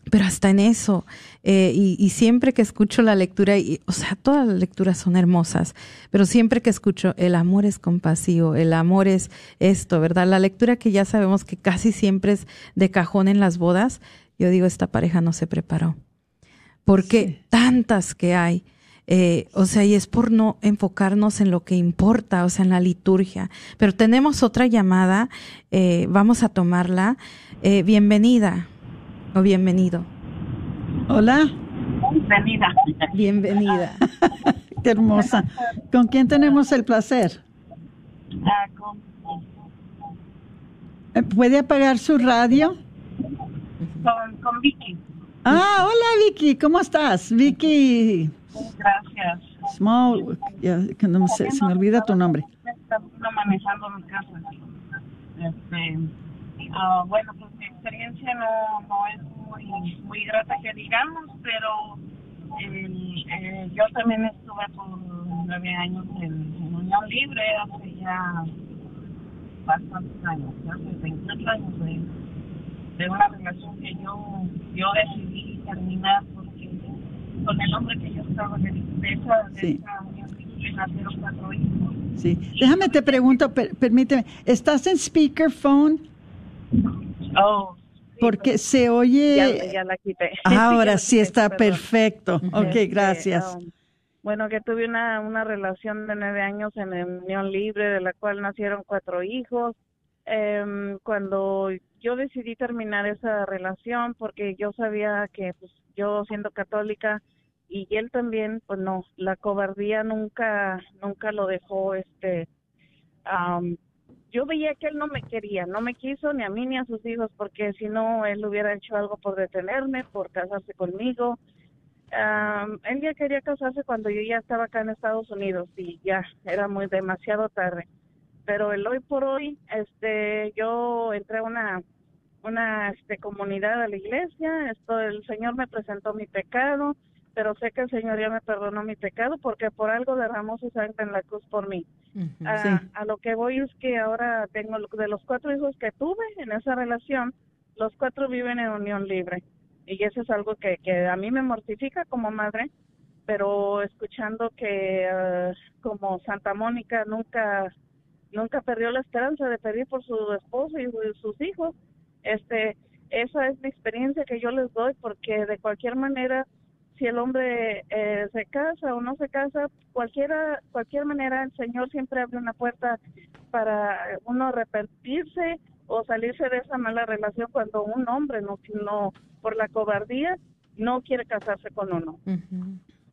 pero hasta en eso, eh, y, siempre que escucho la lectura, y, o sea, todas las lecturas son hermosas, pero siempre que escucho el amor es compasivo, el amor es esto, ¿verdad? La lectura que ya sabemos que casi siempre es de cajón en las bodas, yo digo, esta pareja no se preparó. Porque tantas que hay, eh, o sea, y es por no enfocarnos en lo que importa, o sea, en la liturgia. Pero tenemos otra llamada, eh, vamos a tomarla. bienvenida o bienvenido. Hola. Bienvenida. Bienvenida. Qué hermosa. ¿Con quién tenemos el placer? Ah, con... Eh, ¿Puede apagar su radio? Con, con Vicky. Ah, hola Vicky, ¿cómo estás? Vicky. Gracias. Small, que no se, se, me olvida tu nombre. No manejando mi casa. Este, uh, bueno, pues experiencia no, no es muy, muy grata que digamos, pero eh, yo también estuve por nueve años en, Unión Libre hace ya bastantes años, hace 28 años de, de una relación que yo, yo decidí terminar con el hombre que yo estaba de, esa, de esa unión libre nacieron cuatro hijos. Sí, déjame te pregunto, permíteme, ¿estás en speakerphone? Oh, porque se oye. Ya, la quité. Ahora sí está perfecto. Ok, gracias. Um, bueno, que tuve una, una relación de nueve años en unión libre, de la cual nacieron cuatro hijos. Eh, cuando yo decidí terminar esa relación, porque yo sabía que pues, yo siendo católica y él también, pues no, la cobardía nunca, nunca lo dejó, este, um, yo veía que él no me quería, no me quiso ni a mí ni a sus hijos, porque si no, él hubiera hecho algo por detenerme, por casarse conmigo. él ya quería casarse cuando yo ya estaba acá en Estados Unidos y ya era muy demasiado tarde. Pero el hoy por hoy, este, yo entré a una, una este, comunidad de la iglesia, esto, el Señor me presentó mi pecado, pero sé que el Señor ya me perdonó mi pecado porque por algo derramó su sangre en la cruz por mí. a, lo que voy es que ahora tengo, de los cuatro hijos que tuve en esa relación, los cuatro viven en unión libre. Y eso es algo que, que a mí me mortifica como madre, pero escuchando que ah, como Santa Mónica nunca nunca perdió la esperanza de pedir por su esposo y sus hijos, este esa es la experiencia que yo les doy porque de cualquier manera si el hombre eh, se casa o no se casa, cualquiera, cualquier manera el Señor siempre abre una puerta para uno arrepentirse o salirse de esa mala relación cuando un hombre no, no por la cobardía no quiere casarse con uno.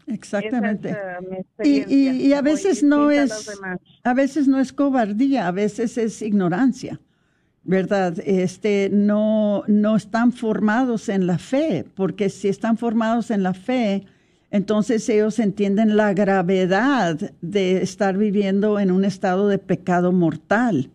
Exactamente. Es, uh, mi Y, y- y a veces no a es, a veces no es cobardía, a veces es ignorancia, ¿verdad? Este, no, no están formados en la fe, porque si están formados en la fe, entonces ellos entienden la gravedad de estar viviendo en un estado de pecado mortal,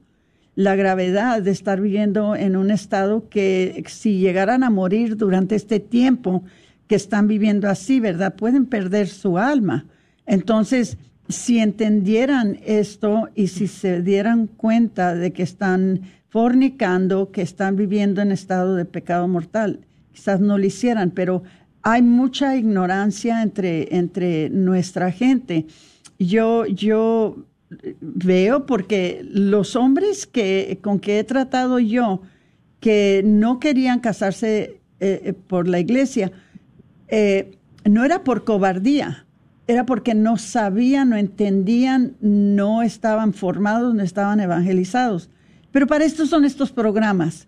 la gravedad de estar viviendo en un estado que si llegaran a morir durante este tiempo que están viviendo así, ¿verdad? Pueden perder su alma. Entonces, si entendieran esto y si se dieran cuenta de que están fornicando, que están viviendo en estado de pecado mortal, quizás no lo hicieran, pero hay mucha ignorancia entre, entre nuestra gente. Yo, yo veo porque los hombres que, con que he tratado yo, que no querían casarse eh, eh, por la iglesia, eh, no era por cobardía, era porque no sabían, no entendían, no estaban formados, no estaban evangelizados. Pero para esto son estos programas,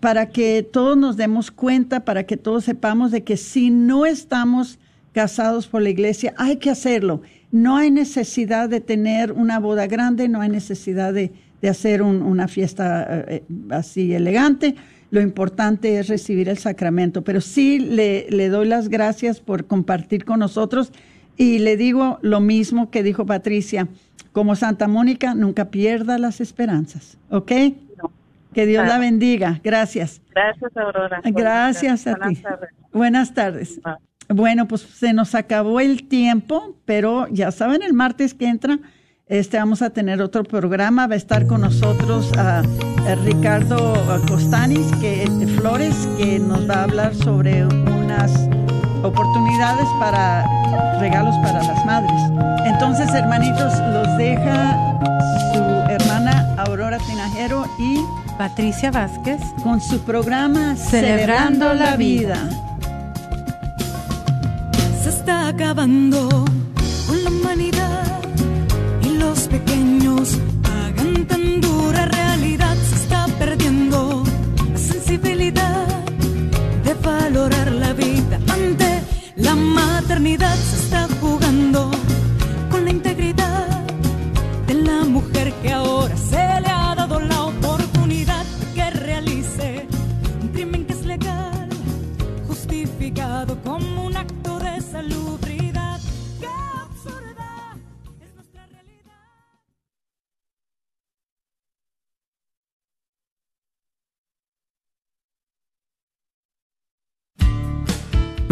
para que todos nos demos cuenta, para que todos sepamos de que si no estamos casados por la iglesia, hay que hacerlo. No hay necesidad de tener una boda grande, no hay necesidad de, de hacer un- una fiesta eh, así elegante. Lo importante es recibir el sacramento. Pero sí le, le doy las gracias por compartir con nosotros y le digo lo mismo que dijo Patricia. Como Santa Mónica, nunca pierda las esperanzas. ¿Ok? Que Dios la bendiga. Gracias. Gracias, Aurora. Gracias a Buenas ti. tardes. Buenas tardes. Bueno, pues se nos acabó el tiempo, pero ya saben, el martes que entra este, vamos a tener otro programa. Va a estar con nosotros a, a Ricardo Costanis que, de Flores, que nos va a hablar sobre unas oportunidades para regalos para las madres. Entonces, hermanitos, los deja su hermana Aurora Tinajero y Patricia Vázquez con su programa Celebrando la Vida. se está acabando con la humanidad pequeños pagan tan dura realidad. Se está perdiendo la sensibilidad de valorar la vida ante la maternidad. Se está jugando con la integridad de la mujer que ahora se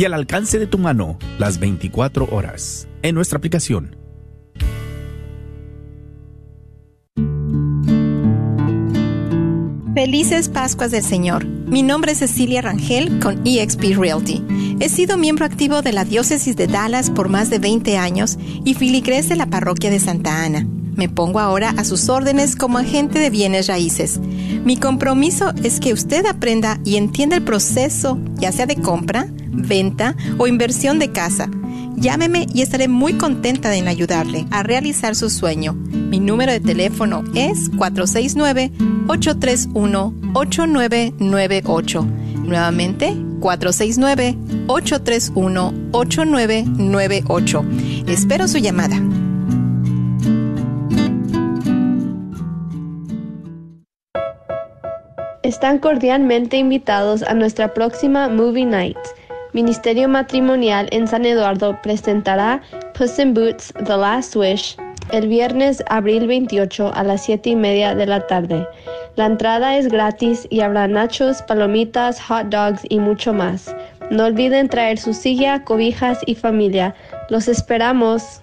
y al alcance de tu mano las 24 horas en nuestra aplicación. Felices Pascuas del Señor. Mi nombre es Cecilia Rangel con eXp Realty. He sido miembro activo de la Diócesis de Dallas por más de 20 años y filigrés de la Parroquia de Santa Ana. Me pongo ahora a sus órdenes como agente de bienes raíces. Mi compromiso es que usted aprenda y entienda el proceso, ya sea de compra, venta o inversión de casa. Llámeme y estaré muy contenta en ayudarle a realizar su sueño. Mi número de teléfono es 469-831-8998. Nuevamente, 469-831-8998. Espero su llamada. Están cordialmente invitados a nuestra próxima Movie Night. Ministerio Matrimonial en San Eduardo presentará Puss in Boots The Last Wish el viernes abril 28 a las 7 y media de la tarde. La entrada es gratis y habrá nachos, palomitas, hot dogs y mucho más. No olviden traer su silla, cobijas y familia. Los esperamos.